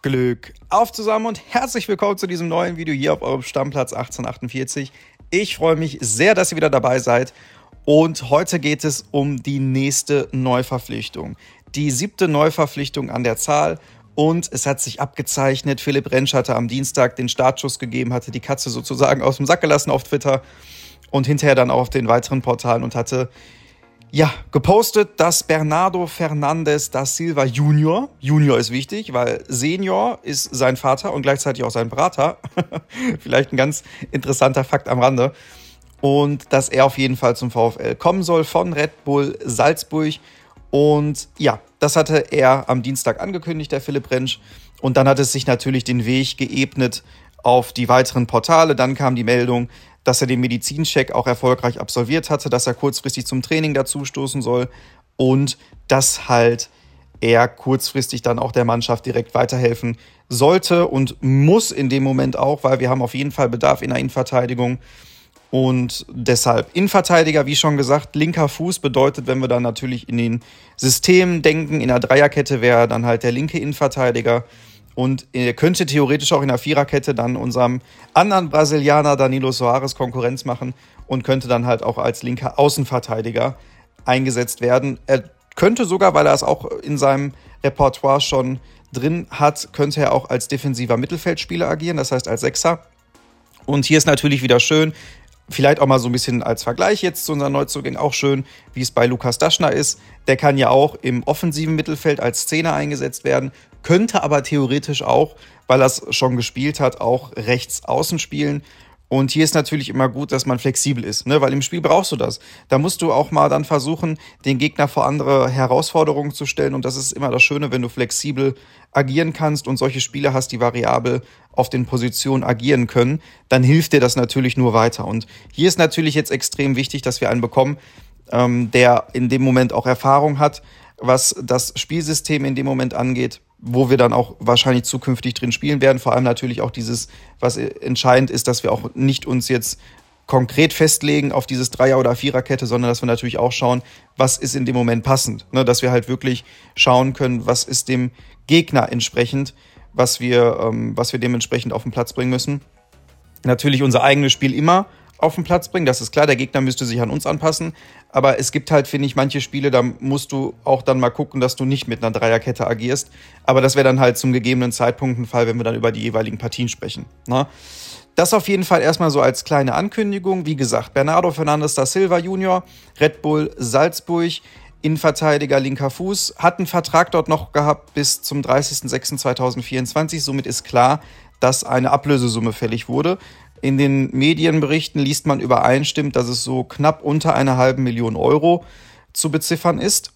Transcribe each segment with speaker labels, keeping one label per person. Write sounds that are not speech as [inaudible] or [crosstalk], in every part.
Speaker 1: Glück auf zusammen und herzlich willkommen zu diesem neuen Video hier auf eurem Stammplatz 1848. Ich freue mich sehr, dass ihr wieder dabei seid und heute geht es um die nächste Neuverpflichtung. Die siebte Neuverpflichtung an der Zahl und es hat sich abgezeichnet. Philipp Rentsch hatte am Dienstag den Startschuss gegeben, hatte die Katze sozusagen aus dem Sack gelassen auf Twitter und hinterher dann auch auf den weiteren Portalen und hatte ja, gepostet, dass Bernardo Fernandes da Silva Junior, Junior ist wichtig, weil Senior ist sein Vater und gleichzeitig auch sein Brater. [laughs] Vielleicht ein ganz interessanter Fakt am Rande. Und dass er auf jeden Fall zum VfL kommen soll von Red Bull Salzburg. Und ja, das hatte er am Dienstag angekündigt, der Philipp Rentsch. Und dann hat es sich natürlich den Weg geebnet auf die weiteren Portale. Dann kam die Meldung, dass er den Medizincheck auch erfolgreich absolviert hatte, dass er kurzfristig zum Training dazustoßen soll und dass halt er kurzfristig dann auch der Mannschaft direkt weiterhelfen sollte und muss in dem Moment auch, weil wir haben auf jeden Fall Bedarf in der Innenverteidigung. Und deshalb Innenverteidiger, wie schon gesagt, linker Fuß bedeutet, wenn wir dann natürlich in den Systemen denken, in der Dreierkette wäre dann halt der linke Innenverteidiger. Und er könnte theoretisch auch in der Viererkette dann unserem anderen Brasilianer Danilo Soares Konkurrenz machen und könnte dann halt auch als linker Außenverteidiger eingesetzt werden. Er könnte sogar, weil er es auch in seinem Repertoire schon drin hat, könnte er auch als defensiver Mittelfeldspieler agieren, das heißt als Sechser. Und hier ist natürlich wieder schön, vielleicht auch mal so ein bisschen als Vergleich jetzt zu unseren Neuzugängen auch schön, wie es bei Lukas Daschner ist. Der kann ja auch im offensiven Mittelfeld als Zehner eingesetzt werden, könnte aber theoretisch auch, weil er es schon gespielt hat, auch rechts außen spielen. Und hier ist natürlich immer gut, dass man flexibel ist, ne? weil im Spiel brauchst du das. Da musst du auch mal dann versuchen, den Gegner vor andere Herausforderungen zu stellen. Und das ist immer das Schöne, wenn du flexibel agieren kannst und solche Spieler hast, die variabel auf den Positionen agieren können, dann hilft dir das natürlich nur weiter. Und hier ist natürlich jetzt extrem wichtig, dass wir einen bekommen, ähm, der in dem Moment auch Erfahrung hat, was das Spielsystem in dem Moment angeht wo wir dann auch wahrscheinlich zukünftig drin spielen werden. Vor allem natürlich auch dieses, was entscheidend ist, dass wir auch nicht uns jetzt konkret festlegen auf dieses Dreier- oder Viererkette, sondern dass wir natürlich auch schauen, was ist in dem Moment passend. Ne? Dass wir halt wirklich schauen können, was ist dem Gegner entsprechend, was wir, ähm, was wir dementsprechend auf den Platz bringen müssen. Natürlich unser eigenes Spiel immer, auf den Platz bringen. Das ist klar, der Gegner müsste sich an uns anpassen. Aber es gibt halt, finde ich, manche Spiele, da musst du auch dann mal gucken, dass du nicht mit einer Dreierkette agierst. Aber das wäre dann halt zum gegebenen Zeitpunkt ein Fall, wenn wir dann über die jeweiligen Partien sprechen. Ne? Das auf jeden Fall erstmal so als kleine Ankündigung. Wie gesagt, Bernardo Fernandes da Silva Junior, Red Bull Salzburg, Innenverteidiger linker Fuß, hat einen Vertrag dort noch gehabt bis zum 30.06.2024. Somit ist klar, dass eine Ablösesumme fällig wurde. In den Medienberichten liest man übereinstimmend, dass es so knapp unter einer halben Million Euro zu beziffern ist.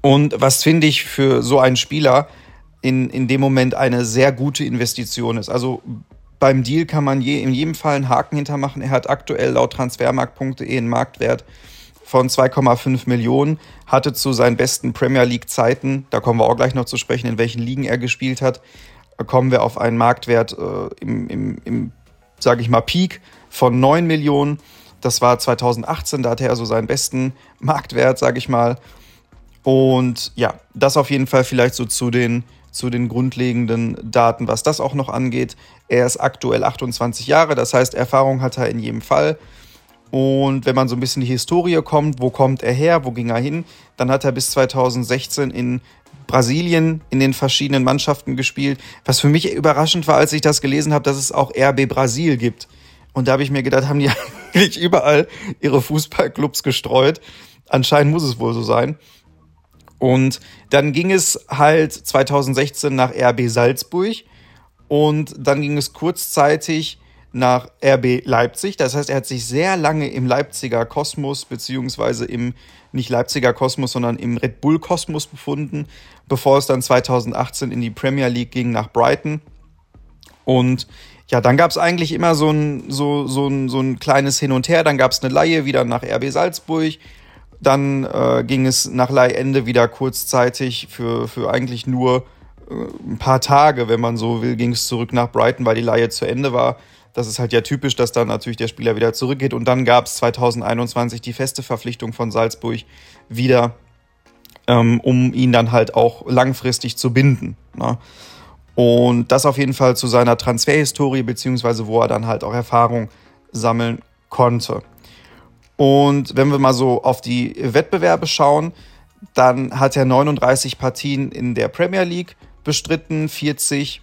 Speaker 1: Und was finde ich für so einen Spieler in, in dem Moment eine sehr gute Investition ist. Also beim Deal kann man je, in jedem Fall einen Haken hintermachen. Er hat aktuell laut transfermarkt.de einen Marktwert von 2,5 Millionen, hatte zu seinen besten Premier League-Zeiten, da kommen wir auch gleich noch zu sprechen, in welchen Ligen er gespielt hat, kommen wir auf einen Marktwert äh, im, im, im sage ich mal, Peak von 9 Millionen. Das war 2018, da hatte er so seinen besten Marktwert, sage ich mal. Und ja, das auf jeden Fall vielleicht so zu den, zu den grundlegenden Daten, was das auch noch angeht. Er ist aktuell 28 Jahre, das heißt, Erfahrung hat er in jedem Fall. Und wenn man so ein bisschen die Historie kommt, wo kommt er her, wo ging er hin, dann hat er bis 2016 in Brasilien in den verschiedenen Mannschaften gespielt. Was für mich überraschend war, als ich das gelesen habe, dass es auch RB Brasil gibt. Und da habe ich mir gedacht, haben die [laughs] eigentlich überall ihre Fußballclubs gestreut. Anscheinend muss es wohl so sein. Und dann ging es halt 2016 nach RB Salzburg und dann ging es kurzzeitig nach RB Leipzig. Das heißt, er hat sich sehr lange im Leipziger Kosmos beziehungsweise im nicht Leipziger Kosmos, sondern im Red Bull Kosmos befunden, bevor es dann 2018 in die Premier League ging nach Brighton. Und ja, dann gab es eigentlich immer so ein, so, so, ein, so ein kleines Hin und Her. Dann gab es eine Laie wieder nach RB Salzburg. Dann äh, ging es nach Leihende wieder kurzzeitig für, für eigentlich nur äh, ein paar Tage, wenn man so will, ging es zurück nach Brighton, weil die Laie zu Ende war. Das ist halt ja typisch, dass dann natürlich der Spieler wieder zurückgeht. Und dann gab es 2021 die feste Verpflichtung von Salzburg wieder, ähm, um ihn dann halt auch langfristig zu binden. Ne? Und das auf jeden Fall zu seiner Transferhistorie, beziehungsweise wo er dann halt auch Erfahrung sammeln konnte. Und wenn wir mal so auf die Wettbewerbe schauen, dann hat er 39 Partien in der Premier League bestritten, 40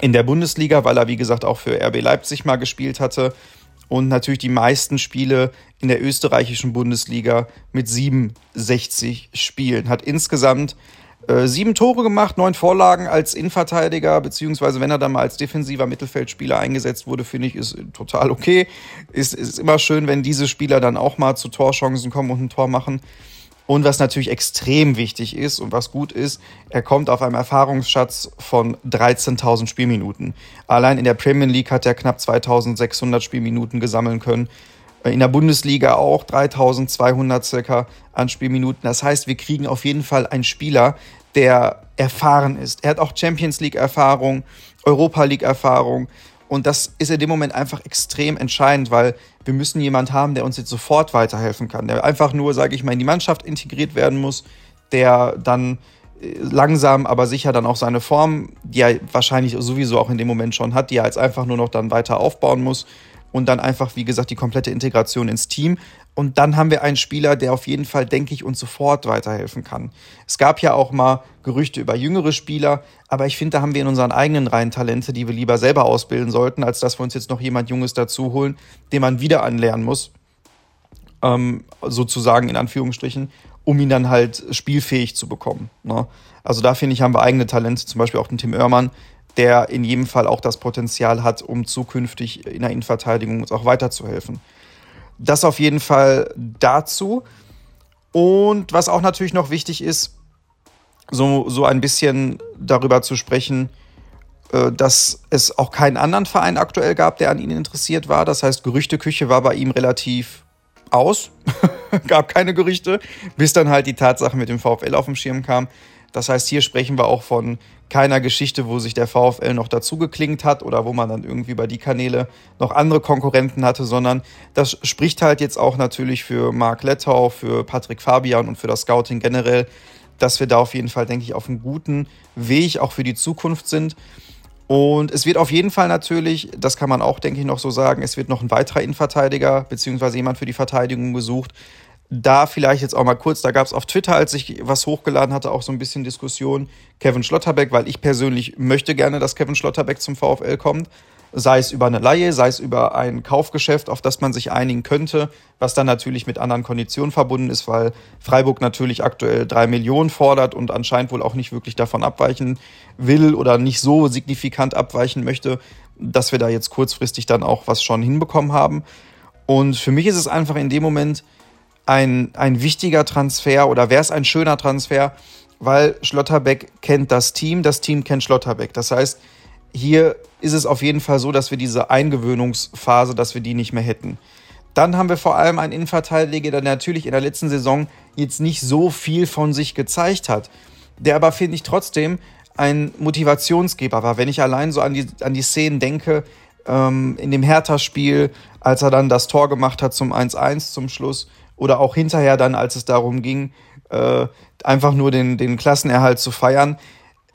Speaker 1: in der Bundesliga, weil er wie gesagt auch für RB Leipzig mal gespielt hatte und natürlich die meisten Spiele in der österreichischen Bundesliga mit 67 Spielen. Hat insgesamt äh, sieben Tore gemacht, neun Vorlagen als Innenverteidiger, beziehungsweise wenn er dann mal als defensiver Mittelfeldspieler eingesetzt wurde, finde ich, ist total okay. Ist, ist immer schön, wenn diese Spieler dann auch mal zu Torchancen kommen und ein Tor machen. Und was natürlich extrem wichtig ist und was gut ist, er kommt auf einem Erfahrungsschatz von 13.000 Spielminuten. Allein in der Premier League hat er knapp 2.600 Spielminuten gesammeln können. In der Bundesliga auch 3.200 circa an Spielminuten. Das heißt, wir kriegen auf jeden Fall einen Spieler, der erfahren ist. Er hat auch Champions League Erfahrung, Europa League Erfahrung. Und das ist in dem Moment einfach extrem entscheidend, weil wir müssen jemanden haben, der uns jetzt sofort weiterhelfen kann, der einfach nur, sage ich mal, in die Mannschaft integriert werden muss, der dann äh, langsam, aber sicher dann auch seine Form, die er wahrscheinlich sowieso auch in dem Moment schon hat, die er jetzt einfach nur noch dann weiter aufbauen muss und dann einfach, wie gesagt, die komplette Integration ins Team. Und dann haben wir einen Spieler, der auf jeden Fall, denke ich, uns sofort weiterhelfen kann. Es gab ja auch mal Gerüchte über jüngere Spieler, aber ich finde, da haben wir in unseren eigenen Reihen Talente, die wir lieber selber ausbilden sollten, als dass wir uns jetzt noch jemand Junges dazu holen, den man wieder anlernen muss. Ähm, sozusagen in Anführungsstrichen, um ihn dann halt spielfähig zu bekommen. Ne? Also da finde ich, haben wir eigene Talente, zum Beispiel auch den Tim Oermann, der in jedem Fall auch das Potenzial hat, um zukünftig in der Innenverteidigung uns auch weiterzuhelfen. Das auf jeden Fall dazu. Und was auch natürlich noch wichtig ist, so, so ein bisschen darüber zu sprechen, äh, dass es auch keinen anderen Verein aktuell gab, der an ihn interessiert war. Das heißt, Gerüchteküche war bei ihm relativ aus, [laughs] gab keine Gerüchte, bis dann halt die Tatsache mit dem VfL auf dem Schirm kam. Das heißt, hier sprechen wir auch von keiner Geschichte, wo sich der VfL noch dazu geklingt hat oder wo man dann irgendwie bei die Kanäle noch andere Konkurrenten hatte, sondern das spricht halt jetzt auch natürlich für Marc Lettau, für Patrick Fabian und für das Scouting generell, dass wir da auf jeden Fall, denke ich, auf einem guten Weg auch für die Zukunft sind. Und es wird auf jeden Fall natürlich, das kann man auch, denke ich, noch so sagen, es wird noch ein weiterer Innenverteidiger beziehungsweise jemand für die Verteidigung gesucht da vielleicht jetzt auch mal kurz, da gab es auf Twitter, als ich was hochgeladen hatte, auch so ein bisschen Diskussion, Kevin Schlotterbeck, weil ich persönlich möchte gerne, dass Kevin Schlotterbeck zum VfL kommt, sei es über eine Laie, sei es über ein Kaufgeschäft, auf das man sich einigen könnte, was dann natürlich mit anderen Konditionen verbunden ist, weil Freiburg natürlich aktuell drei Millionen fordert und anscheinend wohl auch nicht wirklich davon abweichen will oder nicht so signifikant abweichen möchte, dass wir da jetzt kurzfristig dann auch was schon hinbekommen haben. Und für mich ist es einfach in dem Moment, ein, ein wichtiger Transfer oder wäre es ein schöner Transfer, weil Schlotterbeck kennt das Team, das Team kennt Schlotterbeck. Das heißt, hier ist es auf jeden Fall so, dass wir diese Eingewöhnungsphase, dass wir die nicht mehr hätten. Dann haben wir vor allem einen Innenverteidiger, der natürlich in der letzten Saison jetzt nicht so viel von sich gezeigt hat, der aber, finde ich, trotzdem ein Motivationsgeber war. Wenn ich allein so an die, an die Szenen denke, ähm, in dem Hertha-Spiel, als er dann das Tor gemacht hat zum 1-1 zum Schluss, oder auch hinterher dann, als es darum ging, äh, einfach nur den, den Klassenerhalt zu feiern.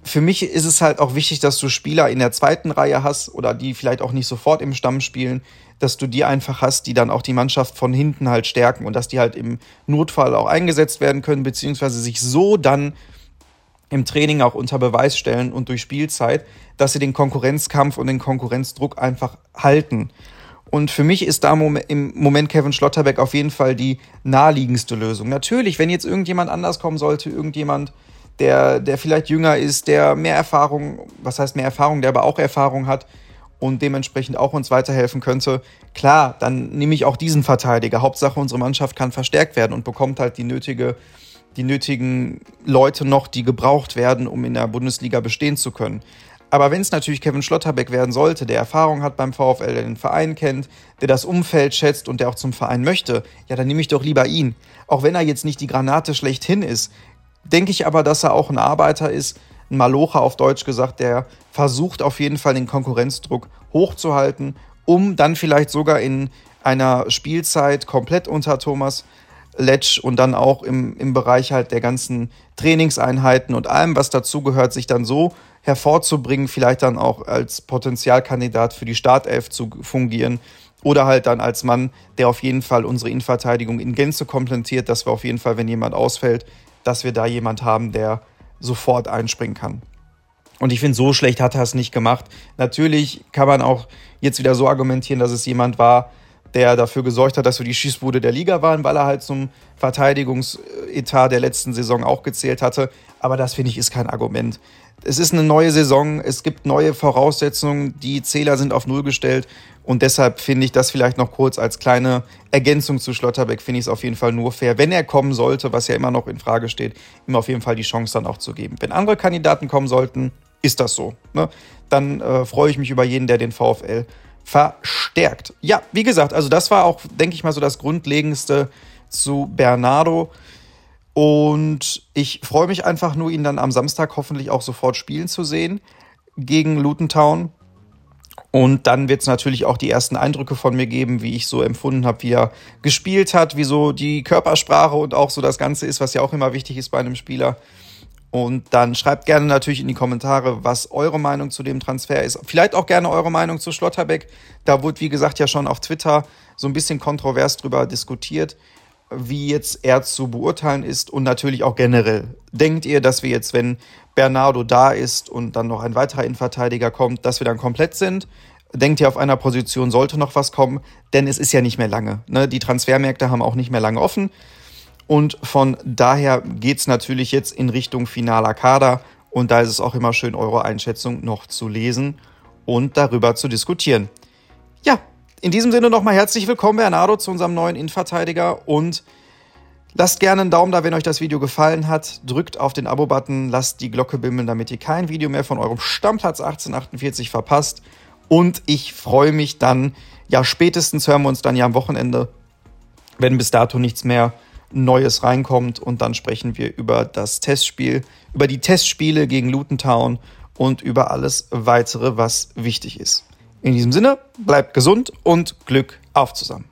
Speaker 1: Für mich ist es halt auch wichtig, dass du Spieler in der zweiten Reihe hast oder die vielleicht auch nicht sofort im Stamm spielen, dass du die einfach hast, die dann auch die Mannschaft von hinten halt stärken und dass die halt im Notfall auch eingesetzt werden können, beziehungsweise sich so dann im Training auch unter Beweis stellen und durch Spielzeit, dass sie den Konkurrenzkampf und den Konkurrenzdruck einfach halten. Und für mich ist da im Moment Kevin Schlotterbeck auf jeden Fall die naheliegendste Lösung. Natürlich, wenn jetzt irgendjemand anders kommen sollte, irgendjemand, der, der vielleicht jünger ist, der mehr Erfahrung, was heißt mehr Erfahrung, der aber auch Erfahrung hat und dementsprechend auch uns weiterhelfen könnte, klar, dann nehme ich auch diesen Verteidiger. Hauptsache, unsere Mannschaft kann verstärkt werden und bekommt halt die nötige, die nötigen Leute noch, die gebraucht werden, um in der Bundesliga bestehen zu können. Aber wenn es natürlich Kevin Schlotterbeck werden sollte, der Erfahrung hat beim VfL, der den Verein kennt, der das Umfeld schätzt und der auch zum Verein möchte, ja, dann nehme ich doch lieber ihn. Auch wenn er jetzt nicht die Granate schlechthin ist, denke ich aber, dass er auch ein Arbeiter ist, ein Malocher auf Deutsch gesagt, der versucht auf jeden Fall den Konkurrenzdruck hochzuhalten, um dann vielleicht sogar in einer Spielzeit komplett unter Thomas Letsch und dann auch im, im Bereich halt der ganzen Trainingseinheiten und allem, was dazugehört, sich dann so hervorzubringen, vielleicht dann auch als Potenzialkandidat für die Startelf zu fungieren oder halt dann als Mann, der auf jeden Fall unsere Innenverteidigung in Gänze komplettiert, dass wir auf jeden Fall, wenn jemand ausfällt, dass wir da jemand haben, der sofort einspringen kann. Und ich finde, so schlecht hat er es nicht gemacht. Natürlich kann man auch jetzt wieder so argumentieren, dass es jemand war, der dafür gesorgt hat, dass wir die Schießbude der Liga waren, weil er halt zum Verteidigungsetat der letzten Saison auch gezählt hatte. Aber das finde ich ist kein Argument. Es ist eine neue Saison, es gibt neue Voraussetzungen, die Zähler sind auf Null gestellt und deshalb finde ich das vielleicht noch kurz als kleine Ergänzung zu Schlotterbeck, finde ich es auf jeden Fall nur fair, wenn er kommen sollte, was ja immer noch in Frage steht, ihm auf jeden Fall die Chance dann auch zu geben. Wenn andere Kandidaten kommen sollten, ist das so. Ne? Dann äh, freue ich mich über jeden, der den VfL verstärkt. Ja, wie gesagt, also das war auch, denke ich mal, so das Grundlegendste zu Bernardo. Und ich freue mich einfach nur, ihn dann am Samstag hoffentlich auch sofort spielen zu sehen gegen Luton Town. Und dann wird es natürlich auch die ersten Eindrücke von mir geben, wie ich so empfunden habe, wie er gespielt hat, wie so die Körpersprache und auch so das Ganze ist, was ja auch immer wichtig ist bei einem Spieler. Und dann schreibt gerne natürlich in die Kommentare, was eure Meinung zu dem Transfer ist. Vielleicht auch gerne eure Meinung zu Schlotterbeck. Da wurde, wie gesagt, ja schon auf Twitter so ein bisschen kontrovers drüber diskutiert, wie jetzt er zu beurteilen ist und natürlich auch generell. Denkt ihr, dass wir jetzt, wenn Bernardo da ist und dann noch ein weiterer Innenverteidiger kommt, dass wir dann komplett sind? Denkt ihr, auf einer Position sollte noch was kommen? Denn es ist ja nicht mehr lange. Ne? Die Transfermärkte haben auch nicht mehr lange offen. Und von daher geht es natürlich jetzt in Richtung finaler Kader. Und da ist es auch immer schön, eure Einschätzung noch zu lesen und darüber zu diskutieren. Ja, in diesem Sinne nochmal herzlich willkommen, Bernardo, zu unserem neuen Innenverteidiger. Und lasst gerne einen Daumen da, wenn euch das Video gefallen hat. Drückt auf den Abo-Button, lasst die Glocke bimmeln, damit ihr kein Video mehr von eurem Stammplatz 1848 verpasst. Und ich freue mich dann, ja, spätestens hören wir uns dann ja am Wochenende, wenn bis dato nichts mehr Neues reinkommt und dann sprechen wir über das Testspiel, über die Testspiele gegen Luton Town und über alles weitere, was wichtig ist. In diesem Sinne, bleibt gesund und Glück auf zusammen.